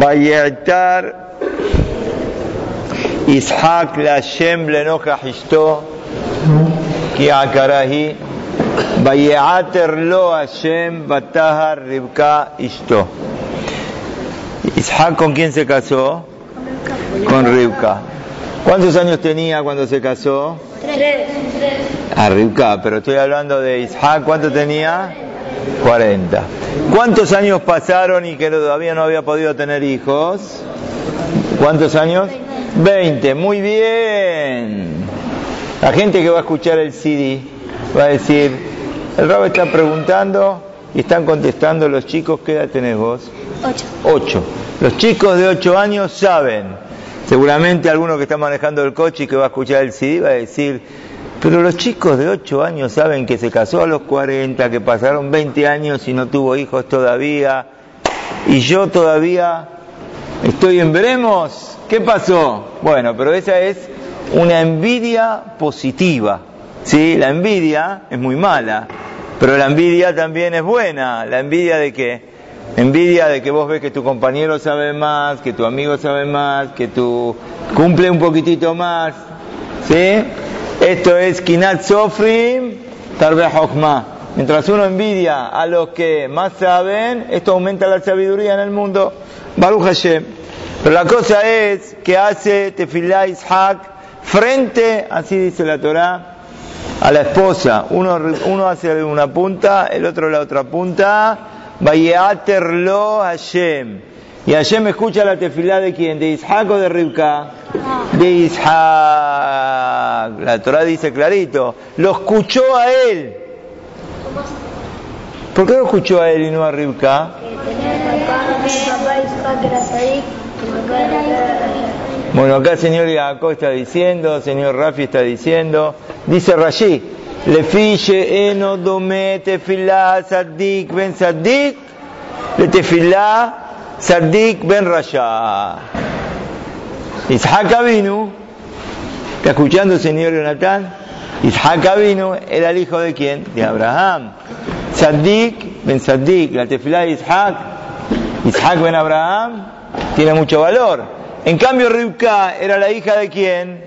ויעתר יצחק להשם לנוכח אשתו כי עקרה היא ויעתר לו השם ותהר רבקה אשתו. Isaac con quién se casó? Con Rivka. ¿Cuántos años tenía cuando se casó? A Rivka, pero estoy hablando de Isaac, ¿cuánto tenía? 40. ¿Cuántos años pasaron y que todavía no había podido tener hijos? ¿Cuántos años? 20. Muy bien. La gente que va a escuchar el CD va a decir, el rabo está preguntando y están contestando los chicos, ¿qué edad tenés vos? 8. 8. Los chicos de 8 años saben. Seguramente alguno que está manejando el coche y que va a escuchar el CD va a decir, pero los chicos de 8 años saben que se casó a los 40, que pasaron 20 años y no tuvo hijos todavía, y yo todavía estoy en veremos. ¿Qué pasó? Bueno, pero esa es una envidia positiva. ¿sí? La envidia es muy mala, pero la envidia también es buena. La envidia de que envidia de que vos ves que tu compañero sabe más, que tu amigo sabe más, que tu cumple un poquitito más. ¿Sí? Esto es Kinat Sofrim Tarbe Hokmah. Mientras uno envidia a los que más saben, esto aumenta la sabiduría en el mundo. Baruch Hashem. Pero la cosa es que hace Tefillah Ishak frente, así dice la Torah, a la esposa. Uno, uno hace una punta, el otro la otra punta. Vayeaterlo Hashem. Y Hashem escucha la tefilá de quién? ¿De Ishak o de Rivka? De Ishak. La Torah dice clarito. Lo escuchó a él. ¿Por qué lo escuchó a él y no a Rivka? Bueno, acá el señor Jacob está diciendo, señor Rafi está diciendo, dice Rashi, le eno dome tefilá sadik ben sadik, le tefilá sadik ben rasha. Ishaq vino, ¿está escuchando señor Jonathan? Ishaq vino era el hijo de quién? De Abraham. Sadik ben sadik, la tefilá de Ishaq, Ishaq ben Abraham, tiene mucho valor. En cambio, Rivka era la hija de quién?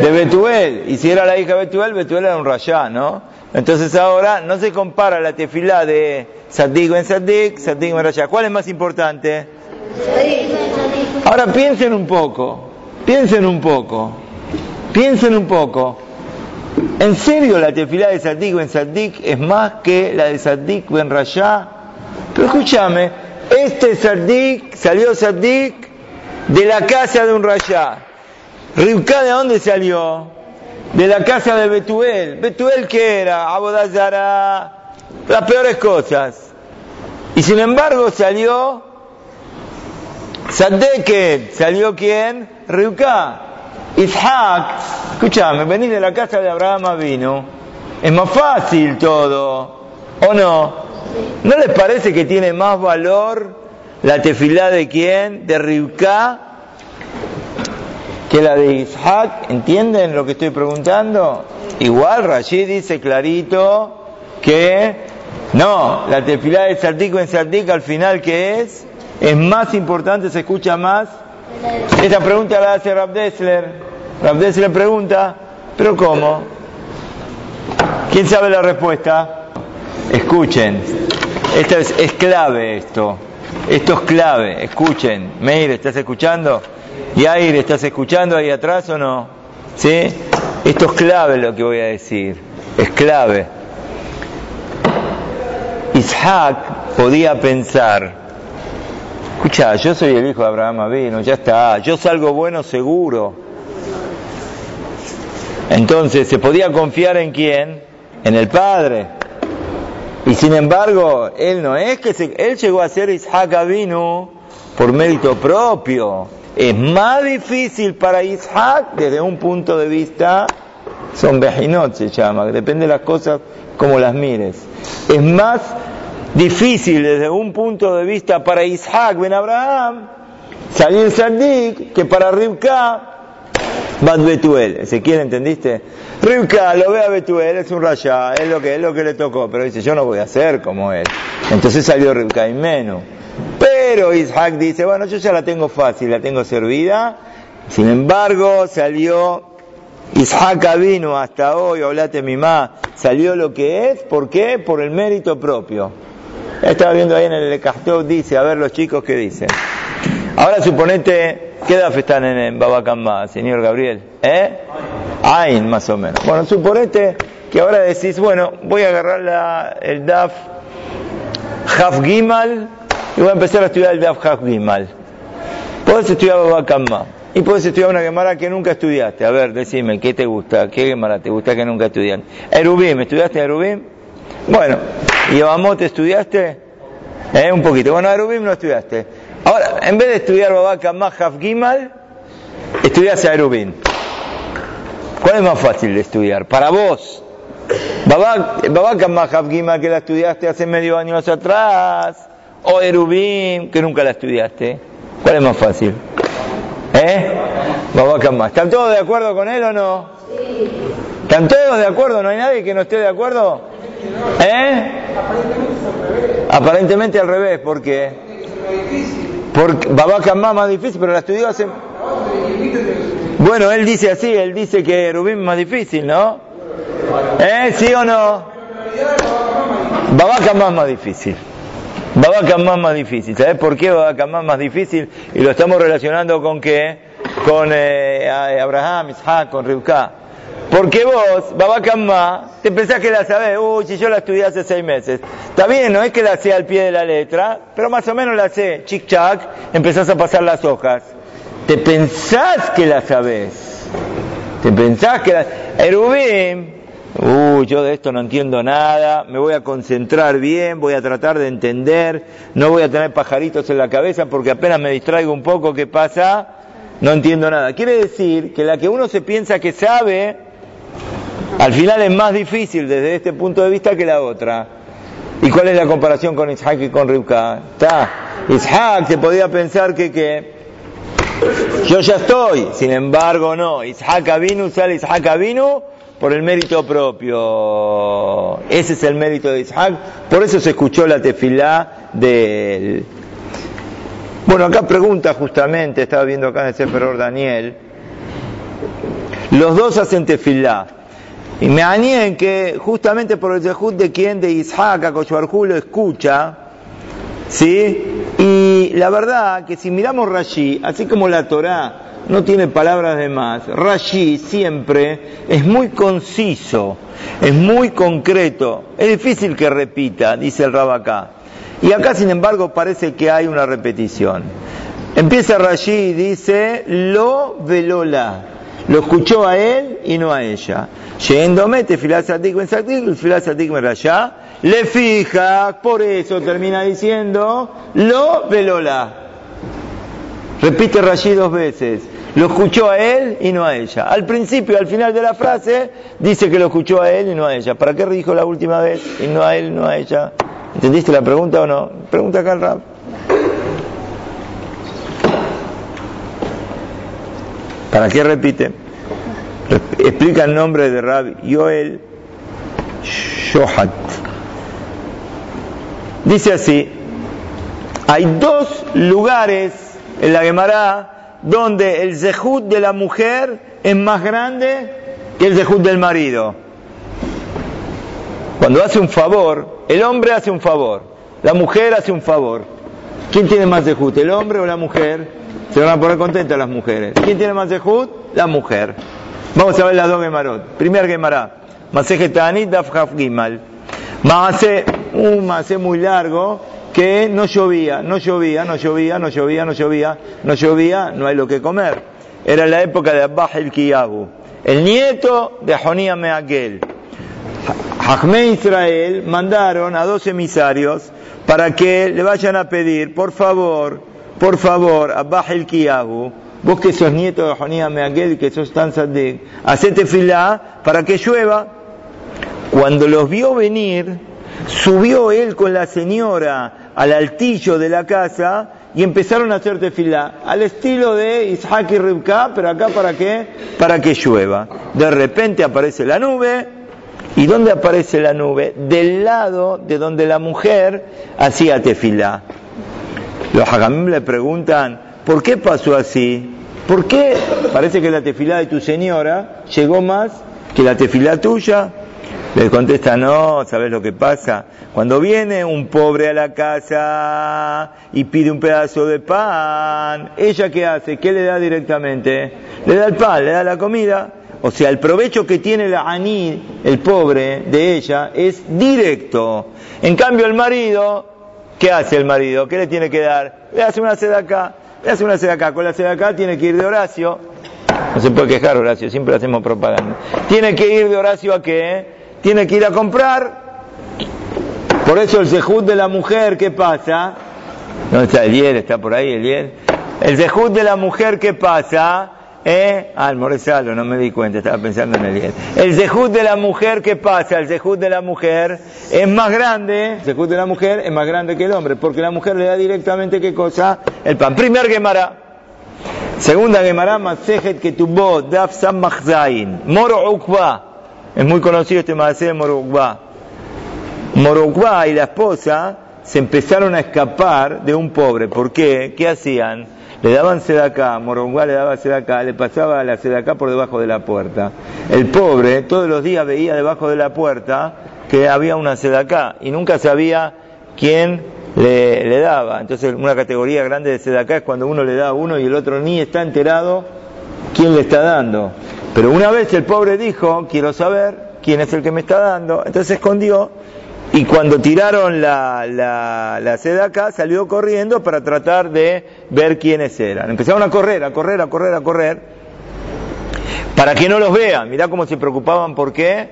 De Betuel. Y si era la hija de Betuel, Betuel era un rayá, ¿no? Entonces ahora no se compara la tefilá de Sadik ben Sadik, Sadik ben Rayá. ¿Cuál es más importante? Ahora piensen un poco, piensen un poco, piensen un poco. ¿En serio la tefilá de Sadik ben Sadik es más que la de Sadik ben Rayá? Pero escúchame, este Sadik, salió Sadik de la casa de un rayá. Rivka de dónde salió? De la casa de Betuel. ¿Betuel qué era? Abodazara, las peores cosas. Y sin embargo salió Sadeket, ¿salió quién? Rivka. Ishaq, escúchame, venís de la casa de Abraham vino. Es más fácil todo, ¿o no? ¿No les parece que tiene más valor la tefilá de quién? De Rivka que la de Ishaq. ¿Entienden lo que estoy preguntando? Igual Rashid dice clarito que no, la tefilá de Sardico en Sardic al final que es, es más importante, se escucha más. Esta pregunta la hace Rab Dessler. Rab Dessler pregunta, ¿pero cómo? ¿Quién sabe la respuesta? Escuchen, esto es, es clave esto. Esto es clave, escuchen. Meir, ¿estás escuchando? Yair, ¿estás escuchando ahí atrás o no? ¿Sí? Esto es clave lo que voy a decir. Es clave. Isaac podía pensar, escucha, yo soy el hijo de Abraham Avino, ya está, yo salgo bueno seguro. Entonces, ¿se podía confiar en quién? En el Padre. Y sin embargo, él no es que se, él llegó a ser Isaac Avinu por mérito propio. Es más difícil para Isaac desde un punto de vista, son Bejinot se llama, depende de las cosas como las mires. Es más difícil desde un punto de vista para Isaac ben Abraham salir Sadik que para Rivka Bad Betuel. Ezequiel, ¿entendiste? Rivka lo ve a Betuel, es un rayá, es lo que es lo que le tocó, pero dice, yo no voy a ser como él. Entonces salió Rivka y menos. Pero Isaac dice, bueno, yo ya la tengo fácil, la tengo servida. Sin embargo, salió Isaac vino hasta hoy, hablate mi ma, salió lo que es, ¿por qué? Por el mérito propio. Estaba viendo ahí en el Lecastov, dice, a ver los chicos qué dicen. Ahora suponete, ¿qué edad están en Babacambá, señor Gabriel? ¿Eh? Ain, más o menos. Bueno, suponete que ahora decís, bueno, voy a agarrar el DAF Haf Gimal y voy a empezar a estudiar el DAF Gimal. Puedes estudiar Babacambá y puedes estudiar una Gemara que nunca estudiaste. A ver, decime, ¿qué te gusta? ¿Qué Gemara te gusta que nunca estudiaste? Erubim, ¿estudiaste Erubim? Bueno, ¿y Abamot estudiaste? ¿Eh? Un poquito. Bueno, Erubim no estudiaste. Ahora, en vez de estudiar Babacambá Haf Gimal, estudias Erubim. ¿Cuál es más fácil de estudiar? Para vos. Babak Mahab que la estudiaste hace medio año atrás, o Erubim, que nunca la estudiaste. ¿Cuál es más fácil? ¿Eh? Babak ¿Están todos de acuerdo con él o no? Sí. ¿Están todos de acuerdo? ¿No hay nadie que no esté de acuerdo? ¿Eh? Aparentemente al revés, ¿por qué? Porque Babak más difícil, pero la estudió hace... Bueno, él dice así, él dice que Rubín es más difícil, ¿no? ¿Eh? ¿Sí o no? Babaca más más difícil. Babaca más difícil. ¿Sabes por qué Babaca más difícil? Y lo estamos relacionando con qué? Con eh, Abraham, Isaac, con Rivka. Porque vos, Babaca más, te pensás que la sabés. Uy, si yo la estudié hace seis meses. Está bien, no es que la sé al pie de la letra, pero más o menos la sé. Chic chac, empezás a pasar las hojas. Te pensás que la sabés. Te pensás que la... Erubim, uy, yo de esto no entiendo nada, me voy a concentrar bien, voy a tratar de entender, no voy a tener pajaritos en la cabeza porque apenas me distraigo un poco, ¿qué pasa? No entiendo nada. Quiere decir que la que uno se piensa que sabe, al final es más difícil desde este punto de vista que la otra. ¿Y cuál es la comparación con Isaac y con Rivka? Está. Isaac se podía pensar que, que yo ya estoy, sin embargo no. Isaac vino, sale Isaac vino por el mérito propio. Ese es el mérito de Isaac. Por eso se escuchó la tefilá de él. Bueno, acá pregunta justamente, estaba viendo acá en el Sefer Daniel. Los dos hacen tefilá. Y me en que justamente por el Zehut de quien de Isaac a lo escucha, ¿sí? Y la verdad que si miramos Rashi, así como la Torá no tiene palabras de más, Rashi siempre es muy conciso, es muy concreto, es difícil que repita, dice el Rabacá. Y acá, sin embargo, parece que hay una repetición. Empieza Rashi y dice, lo velola. Lo escuchó a él y no a ella. Yéndome, filasatik ben filasatik ben le fija, por eso termina diciendo, lo velola. Repite Rashi dos veces. Lo escuchó a él y no a ella. Al principio, al final de la frase, dice que lo escuchó a él y no a ella. ¿Para qué dijo la última vez y no a él no a ella? ¿Entendiste la pregunta o no? Pregunta acá al rap. ¿Para qué repite? Explica el nombre de Rab Yoel Shohat. Dice así, hay dos lugares en la Gemara donde el zehut de la mujer es más grande que el zehut del marido. Cuando hace un favor, el hombre hace un favor, la mujer hace un favor. ¿Quién tiene más zehut, el hombre o la mujer? Se van a poner contentas las mujeres. ¿Quién tiene más zehut? La mujer. Vamos a ver las dos Gemarot. Primer Gemara, Maseje Daf Gimal. Maase, un Maase muy largo que no llovía, no llovía, no llovía, no llovía, no llovía, no llovía, no hay lo que comer. Era la época de Abbas el Kiyabu, el nieto de Jonía Meakel. Jajme Israel mandaron a dos emisarios para que le vayan a pedir, por favor, por favor, Abbas el Kiyabu, vos que sos nieto de Jonía Meakel, que sos tan sadik, hacete filá para que llueva. Cuando los vio venir, subió él con la señora al altillo de la casa y empezaron a hacer tefilá, al estilo de Isaac y Rivka, pero acá para qué? Para que llueva. De repente aparece la nube, ¿y dónde aparece la nube? Del lado de donde la mujer hacía tefilá. Los hagamim le preguntan, ¿por qué pasó así? ¿Por qué parece que la tefilá de tu señora llegó más que la tefilá tuya? Le contesta, no, ¿sabes lo que pasa? Cuando viene un pobre a la casa y pide un pedazo de pan, ¿ella qué hace? ¿Qué le da directamente? Le da el pan, le da la comida. O sea, el provecho que tiene la aní, el pobre de ella, es directo. En cambio, el marido, ¿qué hace el marido? ¿Qué le tiene que dar? Le hace una seda acá, le hace una seda acá. Con la seda acá tiene que ir de Horacio. No se puede quejar Horacio, siempre hacemos propaganda. Tiene que ir de Horacio a qué? Tiene que ir a comprar. Por eso el sejud de la mujer, ¿qué pasa? ¿Dónde está Eliel? ¿Está por ahí Eliel? El sejud de la mujer, ¿qué pasa? ¿Eh? Ah, no me di cuenta, estaba pensando en el El zehut de la mujer, ¿qué pasa? El zehut de la mujer es más grande, el zehut de la mujer es más grande que el hombre, porque la mujer le da directamente, ¿qué cosa? El pan. Primer Gemara. Segunda Gemara, Masejet tuvo Daf Sam Moro Ukba. Es muy conocido este Maase de Moro Ukba. Moro Ukba y la esposa se empezaron a escapar de un pobre. ¿Por qué? ¿Qué hacían? le daban sedacá, Moronguá le daba sedacá, le pasaba la sedacá por debajo de la puerta. El pobre todos los días veía debajo de la puerta que había una sedacá y nunca sabía quién le, daba. Entonces una categoría grande de sedacá es cuando uno le da a uno y el otro ni está enterado quién le está dando. Pero una vez el pobre dijo, quiero saber quién es el que me está dando, entonces se escondió y cuando tiraron la, la, la acá, salió corriendo para tratar de ver quiénes eran. Empezaron a correr, a correr, a correr, a correr, para que no los vean. Mirá cómo se preocupaban, ¿por qué?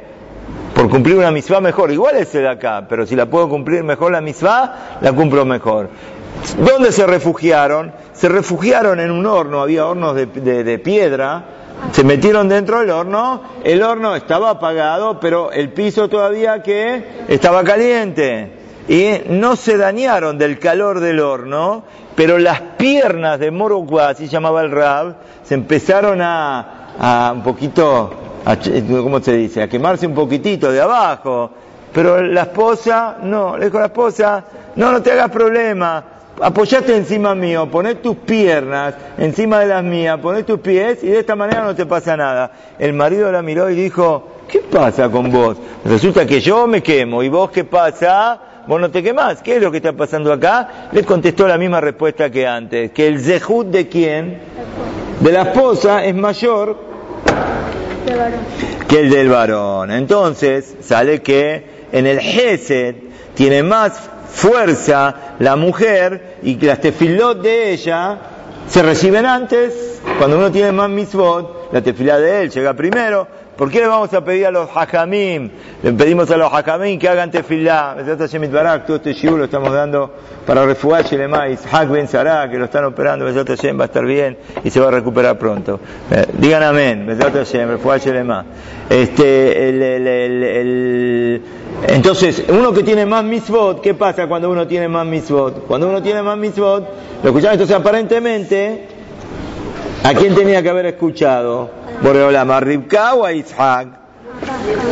Por cumplir una misma mejor. Igual es acá, pero si la puedo cumplir mejor la misma, la cumplo mejor. ¿Dónde se refugiaron? Se refugiaron en un horno, había hornos de, de piedra, se metieron dentro del horno, el horno estaba apagado, pero el piso todavía que estaba caliente. Y no se dañaron del calor del horno, pero las piernas de Morocuá, así llamaba el Rab, se empezaron a, a un poquito, a, ¿cómo se dice? A quemarse un poquitito de abajo. Pero la esposa, no, le dijo la esposa, no, no te hagas problema, apoyate encima mío, poné tus piernas encima de las mías, poné tus pies y de esta manera no te pasa nada. El marido la miró y dijo, ¿qué pasa con vos? Resulta que yo me quemo y vos qué pasa? Vos no te quemás. ¿Qué es lo que está pasando acá? Le contestó la misma respuesta que antes, que el zehut de quién? De la esposa es mayor que el del varón. Entonces sale que en el Gesed tiene más fuerza la mujer y que las tefilot de ella se reciben antes, cuando uno tiene más mitzvot, la tefilá de él llega primero. ¿Por qué le vamos a pedir a los hajamim? Le pedimos a los hajamim que hagan tefilá. Todo este shiur lo estamos dando para refugiar Shelemá, Hak Ben Sarah, que lo están operando, va a estar bien y se va a recuperar pronto. Eh, digan amén, refugiar Shelemá. Este, el, el, el, entonces, uno que tiene más mitzvot, ¿qué pasa cuando uno tiene más mitzvot? Cuando uno tiene más mitzvot, lo escuchamos, entonces aparentemente, ¿a quién tenía que haber escuchado? Boreolam, ¿a Ribka o a Isaac?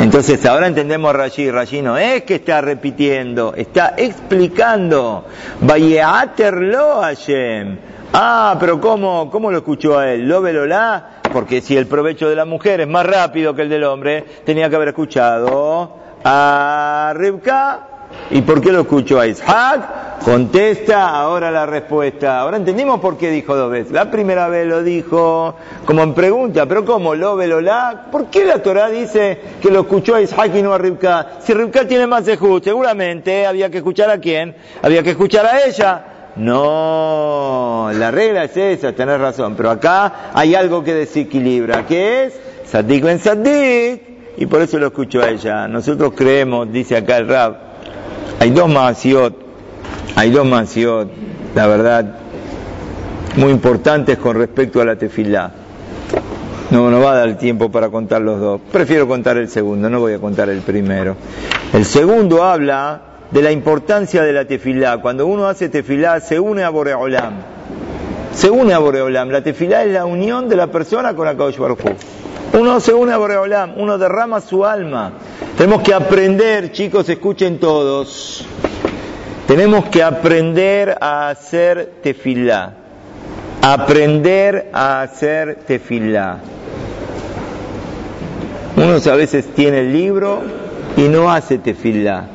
Entonces ahora entendemos Rashi. Rashi no es que está repitiendo, está explicando. Vayeaterlo Hashem. Ah, pero ¿cómo, ¿cómo lo escuchó a él? ¿Lo velolá? Porque si el provecho de la mujer es más rápido que el del hombre, tenía que haber escuchado a Ribka. ¿Y por qué lo escuchó a Isaac? Contesta ahora la respuesta. Ahora entendimos por qué dijo dos veces. La primera vez lo dijo como en pregunta, pero ¿cómo? ¿Lo la? ¿Por qué la Torah dice que lo escuchó a Isaac y no a Ribka? Si Ribka tiene más de seguramente había que escuchar a quién? Había que escuchar a ella. No, la regla es esa, tenés razón, pero acá hay algo que desequilibra, ¿qué es? Sadik ben Sadik y por eso lo escucho a ella. Nosotros creemos, dice acá el Rab, hay dos masiot, hay dos masiot, la verdad, muy importantes con respecto a la tefilá. No, no va a dar tiempo para contar los dos. Prefiero contar el segundo, no voy a contar el primero. El segundo habla de la importancia de la tefilá. Cuando uno hace tefilá, se une a Boreolam. Se une a Boreolam. La tefilá es la unión de la persona con la Baruj uno se une a Boreolam, uno derrama su alma. Tenemos que aprender, chicos, escuchen todos. Tenemos que aprender a hacer tefilá. Aprender a hacer tefilá. Uno a veces tiene el libro y no hace tefilá.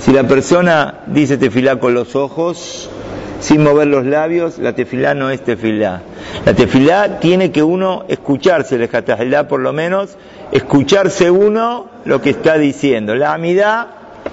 Si la persona dice tefilá con los ojos, sin mover los labios, la tefilá no es tefilá. La tefilá tiene que uno escucharse, el por lo menos, escucharse uno lo que está diciendo. La amidad,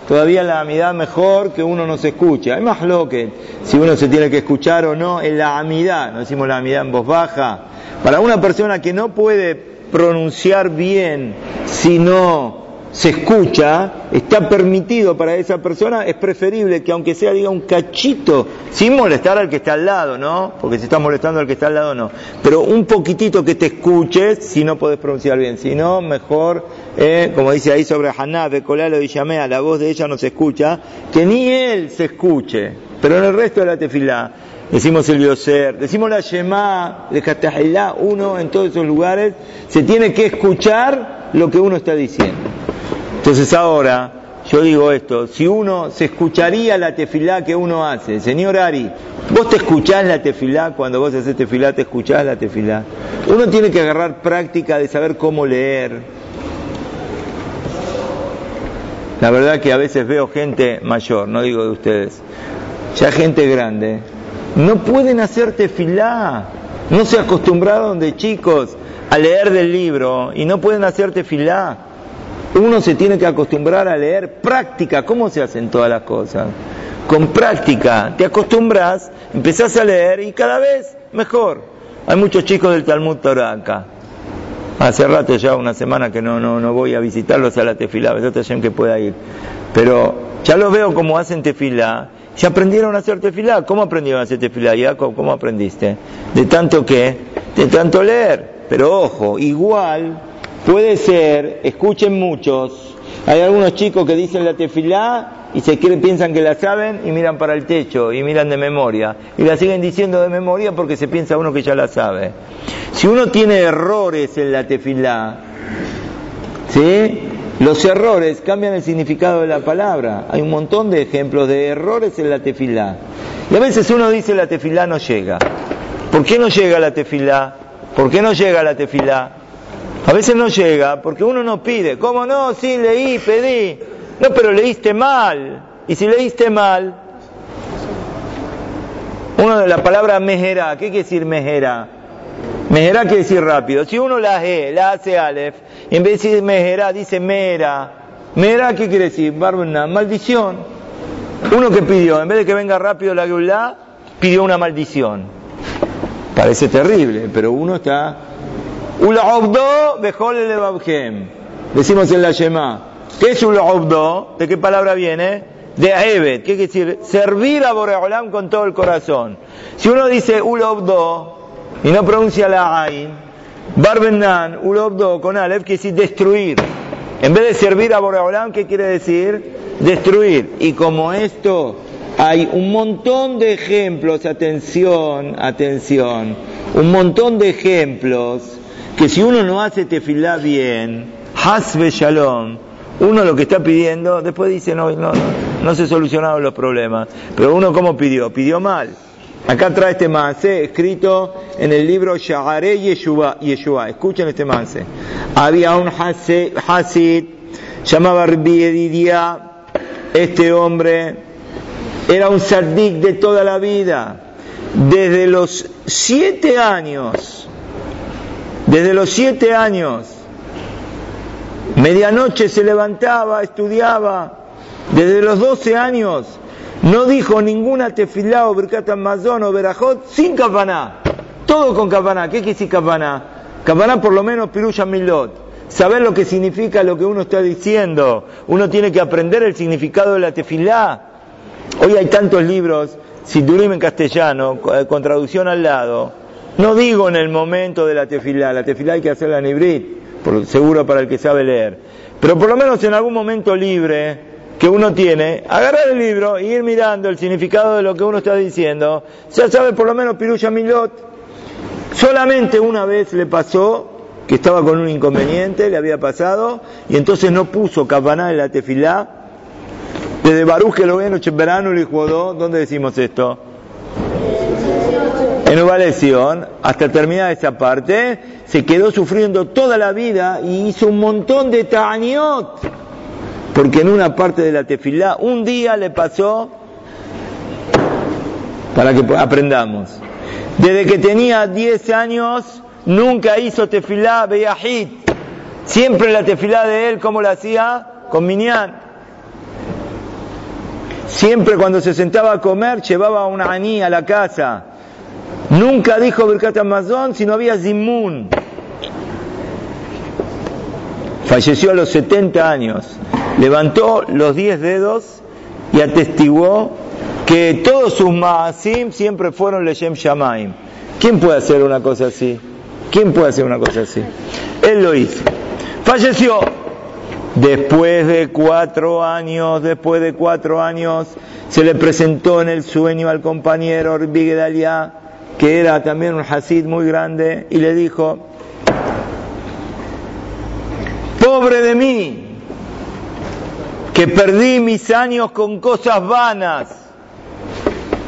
todavía la amidad mejor que uno no se escucha. Hay más lo que si uno se tiene que escuchar o no, en la amidad, no decimos la amidad en voz baja. Para una persona que no puede pronunciar bien, sino se escucha, está permitido para esa persona, es preferible que aunque sea diga un cachito, sin molestar al que está al lado, ¿no? Porque si está molestando al que está al lado, no. Pero un poquitito que te escuches si no puedes pronunciar bien. Si no, mejor, eh, como dice ahí sobre Haná, Becolalo y Yamea, la voz de ella no se escucha, que ni él se escuche. Pero en el resto de la tefilá, decimos el Bioser, decimos la Shema, el Katahilá, uno en todos esos lugares, se tiene que escuchar lo que uno está diciendo. Entonces ahora, yo digo esto, si uno se escucharía la tefilá que uno hace, señor Ari, vos te escuchás la tefilá, cuando vos haces tefilá, te escuchás la tefilá. Uno tiene que agarrar práctica de saber cómo leer. La verdad que a veces veo gente mayor, no digo de ustedes, ya gente grande, no pueden hacer tefilá, no se acostumbraron de chicos a leer del libro y no pueden hacer tefilá. Uno se tiene que acostumbrar a leer práctica. ¿Cómo se hacen todas las cosas? Con práctica. Te acostumbras, empezás a leer y cada vez mejor. Hay muchos chicos del Talmud Torah acá. Hace rato ya, una semana que no, no, no voy a visitarlos a la tefilá, gente que pueda ir. Pero ya los veo como hacen tefilá. Ya aprendieron a hacer tefilá. ¿Cómo aprendieron a hacer tefilá, Jacob? ¿Cómo aprendiste? De tanto que, de tanto leer. Pero ojo, igual Puede ser, escuchen muchos, hay algunos chicos que dicen la tefilá y se quieren, piensan que la saben y miran para el techo y miran de memoria. Y la siguen diciendo de memoria porque se piensa uno que ya la sabe. Si uno tiene errores en la tefilá, ¿sí? Los errores cambian el significado de la palabra. Hay un montón de ejemplos de errores en la tefilá. Y a veces uno dice la tefilá no llega. ¿Por qué no llega la tefilá? ¿Por qué no llega la tefilá? A veces no llega porque uno no pide. ¿Cómo no? Sí, leí, pedí. No, pero leíste mal. Y si leíste mal, uno de la palabra mejera, ¿qué quiere decir mejera? Mejera quiere decir rápido. Si uno la E, la hace Aleph, en vez de decir mejera, dice mera. Mera, ¿qué quiere decir? Barbuna, maldición. Uno que pidió, en vez de que venga rápido la Geulah, pidió una maldición. Parece terrible, pero uno está Ul'obdo Decimos en la Shema. ¿Qué es ul'obdo? ¿De qué palabra viene? De Ebed. ¿Qué quiere decir? Servir a Boreolam con todo el corazón. Si uno dice ul'obdo y no pronuncia la Ain, Barbenan, ul'obdo con Aleph, quiere decir destruir. En vez de servir a Boreolam, ¿qué quiere decir? Destruir. Y como esto hay un montón de ejemplos, atención, atención, un montón de ejemplos que si uno no hace tefilá bien, hasbe shalom, uno lo que está pidiendo, después dice, no, no, no, se solucionaron los problemas. Pero uno cómo pidió, pidió mal. Acá trae este manse escrito en el libro Shahare Yeshua. Yeshua. Escuchen este manse. Había un Hasid, llamaba Rabbi Este hombre era un sardik de toda la vida. Desde los siete años desde los siete años, medianoche se levantaba, estudiaba. Desde los doce años, no dijo ninguna tefilá o berkat mazón o berajot sin kapaná. Todo con kapaná. ¿Qué quiere decir kapaná? Kapaná por lo menos piruya milot. Saber lo que significa lo que uno está diciendo. Uno tiene que aprender el significado de la tefilá. Hoy hay tantos libros, si Sidurim en castellano, con traducción al lado no digo en el momento de la tefilá, la tefilá hay que hacerla en ibrit, por, seguro para el que sabe leer, pero por lo menos en algún momento libre que uno tiene, agarrar el libro y ir mirando el significado de lo que uno está diciendo, ya sabe por lo menos Piruya Milot. Solamente una vez le pasó que estaba con un inconveniente, le había pasado, y entonces no puso capaná en la tefilá, Desde Baruch que lo ven, verano y jodó, ¿dónde decimos esto? En Uvaleción, hasta terminar esa parte, se quedó sufriendo toda la vida y hizo un montón de ta'aniot. Porque en una parte de la tefilá, un día le pasó, para que aprendamos, desde que tenía 10 años, nunca hizo tefilá beyahid. Siempre la tefilá de él, ¿cómo la hacía? Con minyan. Siempre cuando se sentaba a comer, llevaba una aní a la casa Nunca dijo Birkat Amazon si no había Zimun. Falleció a los 70 años. Levantó los 10 dedos y atestiguó que todos sus maasim siempre fueron Leshem Shamaim. ¿Quién puede hacer una cosa así? ¿Quién puede hacer una cosa así? Él lo hizo. Falleció. Después de cuatro años, después de cuatro años, se le presentó en el sueño al compañero Gedalia que era también un Hasid muy grande, y le dijo, pobre de mí, que perdí mis años con cosas vanas.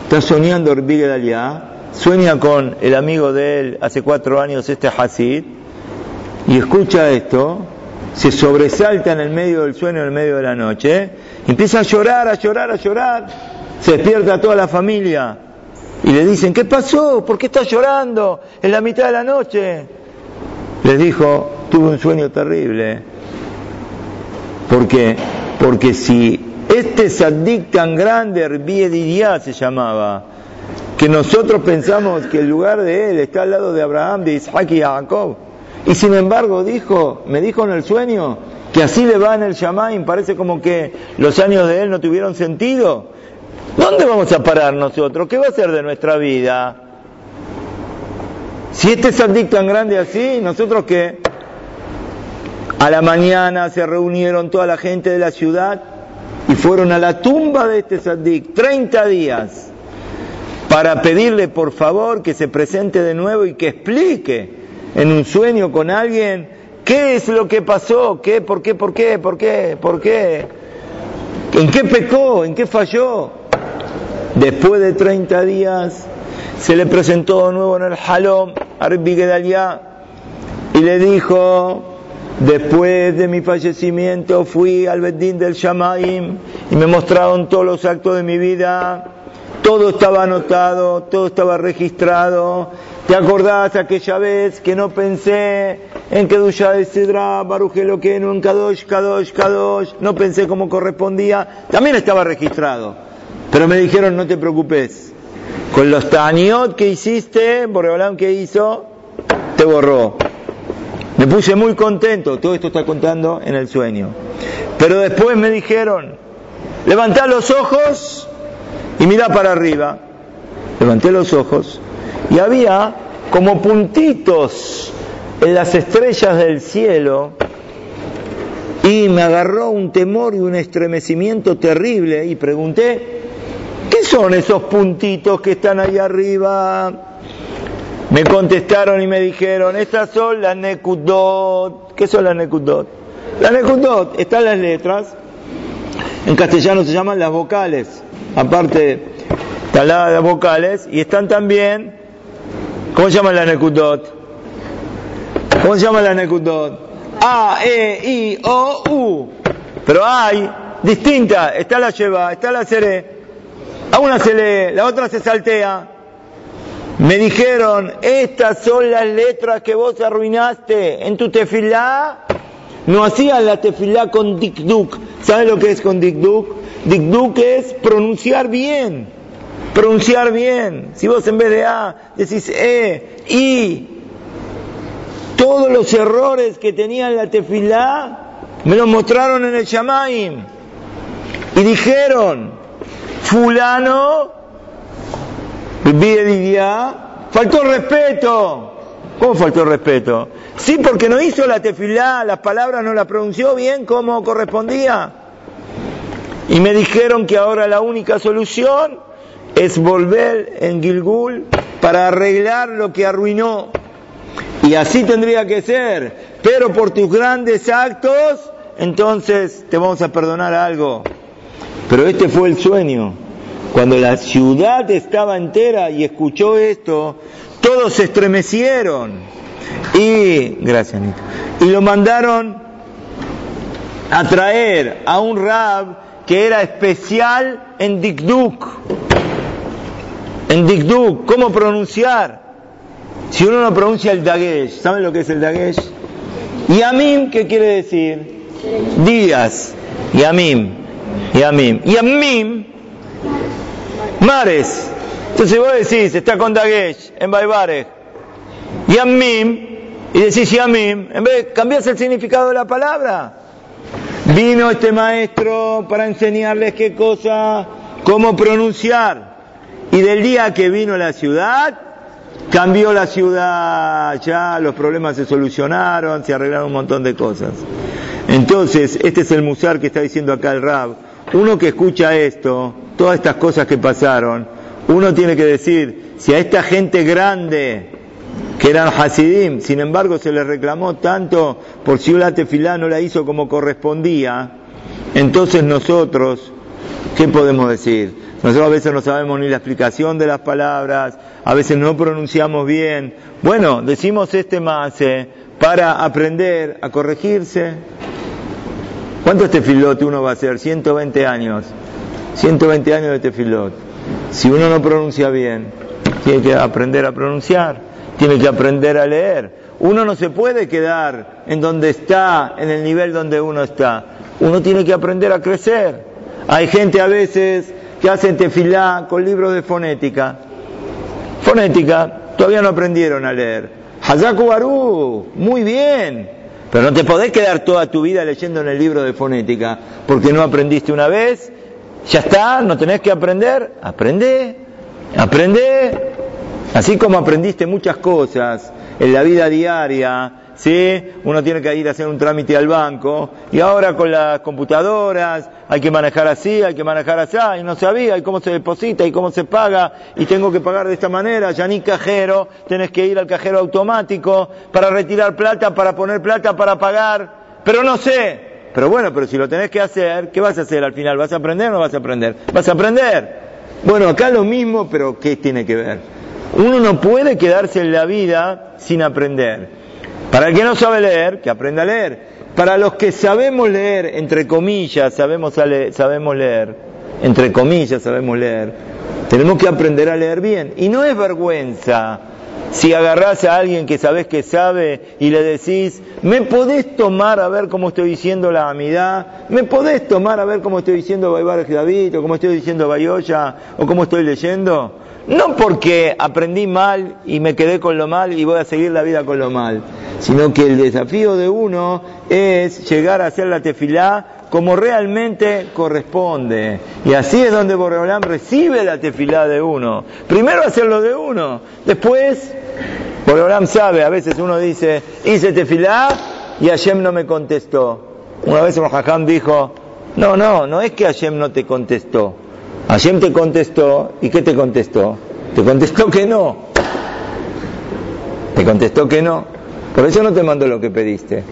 Está soñando Rabbi sueña con el amigo de él hace cuatro años, este Hasid, y escucha esto, se sobresalta en el medio del sueño, en el medio de la noche, empieza a llorar, a llorar, a llorar, se despierta toda la familia, y le dicen, ¿qué pasó? ¿Por qué estás llorando en la mitad de la noche? Les dijo, tuve un sueño terrible. ¿Por qué? Porque si este sadik tan grande, Didia se llamaba, que nosotros pensamos que el lugar de él está al lado de Abraham, de Isaac y Jacob, y sin embargo dijo, me dijo en el sueño, que así le va en el Shamaim, parece como que los años de él no tuvieron sentido. ¿Dónde vamos a parar nosotros? ¿Qué va a ser de nuestra vida? Si este sandik tan grande así, nosotros qué? A la mañana se reunieron toda la gente de la ciudad y fueron a la tumba de este sandik, 30 días, para pedirle por favor que se presente de nuevo y que explique en un sueño con alguien qué es lo que pasó, qué, por qué, por qué, por qué, por qué, en qué pecó, en qué falló. Después de 30 días se le presentó de nuevo en el Halom a Rabbi Gedalia y le dijo, después de mi fallecimiento fui al Bedín del Shamaim y me mostraron todos los actos de mi vida, todo estaba anotado, todo estaba registrado. ¿Te acordás aquella vez que no pensé en que Dusha de Sidra, Barujelo que en Kadosh, Kadosh, Kadosh, no pensé como correspondía? También estaba registrado. Pero me dijeron, no te preocupes, con los taniot que hiciste, Boreolán que hizo, te borró. Me puse muy contento, todo esto está contando en el sueño. Pero después me dijeron, levantá los ojos y mira para arriba. Levanté los ojos y había como puntitos en las estrellas del cielo y me agarró un temor y un estremecimiento terrible y pregunté, ¿Qué son esos puntitos que están ahí arriba? Me contestaron y me dijeron, estas son las Nekudot. ¿Qué son las Nekudot? Las Nekudot están las letras, en castellano se llaman las vocales, aparte están las vocales, y están también, ¿cómo se llaman las Nekudot? ¿Cómo se llaman las Nekudot? A, E, I, O, U. Pero hay distintas, está la lleva, está la seré, a una se lee, la otra se saltea. Me dijeron, estas son las letras que vos arruinaste en tu tefilá. No hacían la tefilá con dikduk. ¿Sabes lo que es con dikduk? Dikduk es pronunciar bien. Pronunciar bien. Si vos en vez de A decís E, I, todos los errores que tenía en la tefilá me los mostraron en el Shamaim. Y dijeron, fulano, día, faltó respeto. ¿Cómo faltó respeto? Sí, porque no hizo la tefilá, las palabras no las pronunció bien como correspondía. Y me dijeron que ahora la única solución es volver en Gilgul para arreglar lo que arruinó. Y así tendría que ser. Pero por tus grandes actos, entonces te vamos a perdonar algo Pero este fue el sueño. Cuando la ciudad estaba entera y escuchó esto, todos se estremecieron. Y, gracias, Y lo mandaron a traer a un rab que era especial en Dikduk. En Dikduk, ¿cómo pronunciar? Si uno no pronuncia el Dagesh, ¿saben lo que es el Dagesh? Yamim, ¿qué quiere decir? Días. Yamim. Yamim. Yamim, mares. Entonces vos decís, está con Dagesh, en Baibare. Yamim, y decís Yamim, en vez cambias el significado de la palabra. Vino este maestro para enseñarles qué cosa, cómo pronunciar. Y del día que vino la ciudad, cambió la ciudad, ya los problemas se solucionaron, se arreglaron un montón de cosas. Entonces, este es el musar que está diciendo acá el Rab. Uno que escucha esto, todas estas cosas que pasaron, uno tiene que decir, si a esta gente grande, que eran Hasidim, sin embargo se les reclamó tanto por si una tefilá no la hizo como correspondía, entonces nosotros, ¿qué podemos decir? Nosotros a veces no sabemos ni la explicación de las palabras, a veces no pronunciamos bien. Bueno, decimos este mase para aprender a corregirse. ¿Cuántos tefilot uno va a hacer? 120 años. 120 años de tefilot. Si uno no pronuncia bien, tiene que aprender a pronunciar tiene que aprender a leer. Uno no se puede quedar en donde está, en el nivel donde uno está. Uno tiene que aprender a crecer. Hay gente a veces que hace tefilá con libros de fonética. Fonética, todavía no aprendieron a leer. Hazaku Baru, muy bien. Pero no te podés quedar toda tu vida leyendo en el libro de fonética, porque no aprendiste una vez, ya está, no tenés que aprender, aprende, aprende, Así como aprendiste muchas cosas en la vida diaria, ¿sí? Uno tiene que ir a hacer un trámite al banco. Y ahora con las computadoras hay que manejar así, hay que manejar así, y no sabía, y cómo se deposita, y cómo se paga, y tengo que pagar de esta manera, ya ni cajero, tenés que ir al cajero automático para retirar plata, para poner plata, para pagar, pero no sé. Pero bueno, pero si lo tenés que hacer, ¿qué vas a hacer al final? ¿Vas a aprender o no vas a aprender? ¿Vas a aprender? Bueno, acá lo mismo, pero ¿qué tiene que ver? Uno no puede quedarse en la vida sin aprender. Para el que no sabe leer, que aprenda a leer. Para los que sabemos leer, entre comillas, sabemos, sabemos leer, entre comillas sabemos leer, tenemos que aprender a leer bien. Y no es vergüenza si agarrás a alguien que sabes que sabe y le decís, ¿me podés tomar a ver cómo estoy diciendo la amidad? ¿Me podés tomar a ver cómo estoy diciendo Baibar David o cómo estoy diciendo Bayoya o cómo estoy leyendo? No porque aprendí mal y me quedé con lo mal y voy a seguir la vida con lo mal, sino que el desafío de uno es llegar a hacer la tefilá como realmente corresponde. Y así es donde Boreolam recibe la tefilá de uno. Primero hacerlo de uno, después Boreolam sabe, a veces uno dice, hice tefilá y Hashem no me contestó. Una vez un jajam dijo, no, no, no es que Hashem no te contestó. Hashem te contestó, ¿y qué te contestó? Te contestó que no. Te contestó que no. Por eso no te mandó lo que pediste.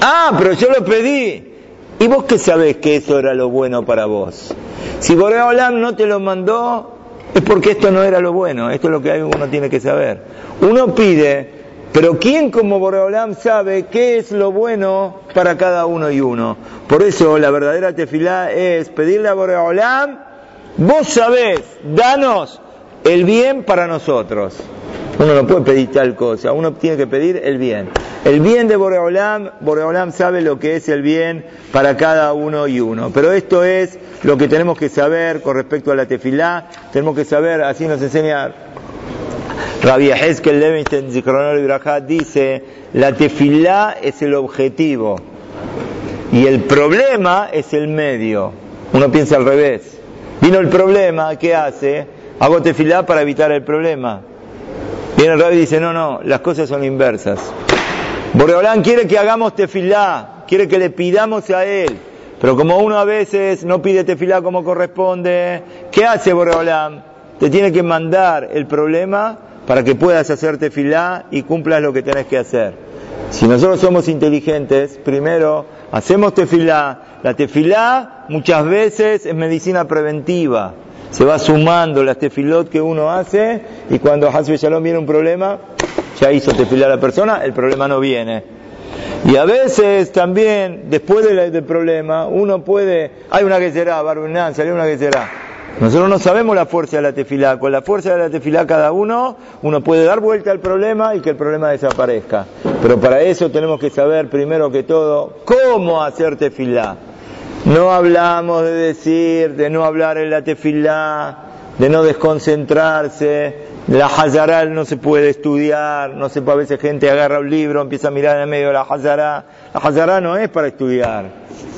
Ah, pero yo lo pedí. ¿Y vos qué sabés que eso era lo bueno para vos? Si Boreolam no te lo mandó, es porque esto no era lo bueno. Esto es lo que uno tiene que saber. Uno pide, pero ¿quién como Boreolam sabe qué es lo bueno para cada uno y uno? Por eso la verdadera tefilá es pedirle a Boreolam Vos sabés, danos el bien para nosotros. Uno no puede pedir tal cosa, uno tiene que pedir el bien. El bien de Boreolam, Boreolam sabe lo que es el bien para cada uno y uno. Pero esto es lo que tenemos que saber con respecto a la tefilá. Tenemos que saber, así nos enseña Rabbi Hezkel Levinstein y dice, la tefilá es el objetivo y el problema es el medio. Uno piensa al revés. Vino el problema, ¿qué hace? Hago tefilá para evitar el problema. Viene el rabbi y dice, no, no, las cosas son inversas. Boreolán quiere que hagamos tefilá, quiere que le pidamos a él. Pero como uno a veces no pide tefilá como corresponde, ¿qué hace Boreolán? Te tiene que mandar el problema para que puedas hacer tefilá y cumplas lo que tenés que hacer. Si nosotros somos inteligentes, primero hacemos tefilá. La tefilá muchas veces es medicina preventiva. Se va sumando las tefilot que uno hace y cuando Hasbe Shalom viene un problema, ya hizo tefilá la persona, el problema no viene. Y a veces también, después del, problema, uno puede, hay una que será, salió una que será. Nosotros no sabemos la fuerza de la tefilá. Con la fuerza de la tefilá cada uno, uno puede dar vuelta al problema y que el problema desaparezca. Pero para eso tenemos que saber primero que todo cómo hacer tefilá. No hablamos de decir, de no hablar en la tefilá, de no desconcentrarse. La Hazara no se puede estudiar, no se puede, a veces gente agarra un libro, empieza a mirar en el medio de la Hazara. La Hazara no es para estudiar.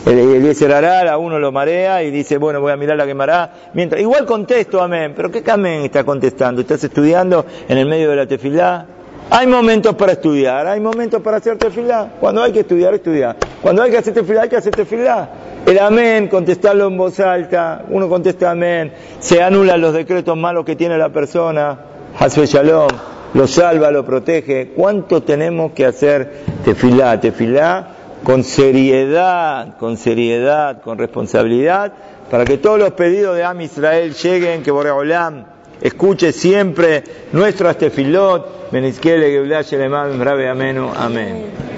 El, el a uno lo marea y dice, bueno, voy a mirar la quemará. Mientras, igual contesto amén, pero ¿qué amén está contestando? ¿Estás estudiando en el medio de la tefilá? Hay momentos para estudiar, hay momentos para hacer tefilá. Cuando hay que estudiar, estudiar. Cuando hay que hacer tefilá, hay que hacer tefilá. El amén, contestarlo en voz alta, uno contesta amén, se anulan los decretos malos que tiene la persona, Hasbe Shalom, lo salva, lo protege. ¿Cuánto tenemos que hacer tefilá? Tefilá con seriedad, con seriedad, con responsabilidad, para que todos los pedidos de Am Israel lleguen, que Boreolam escuche siempre nuestro tefilot, Benizkele, Geulah, Shelema, Amenu, Amén.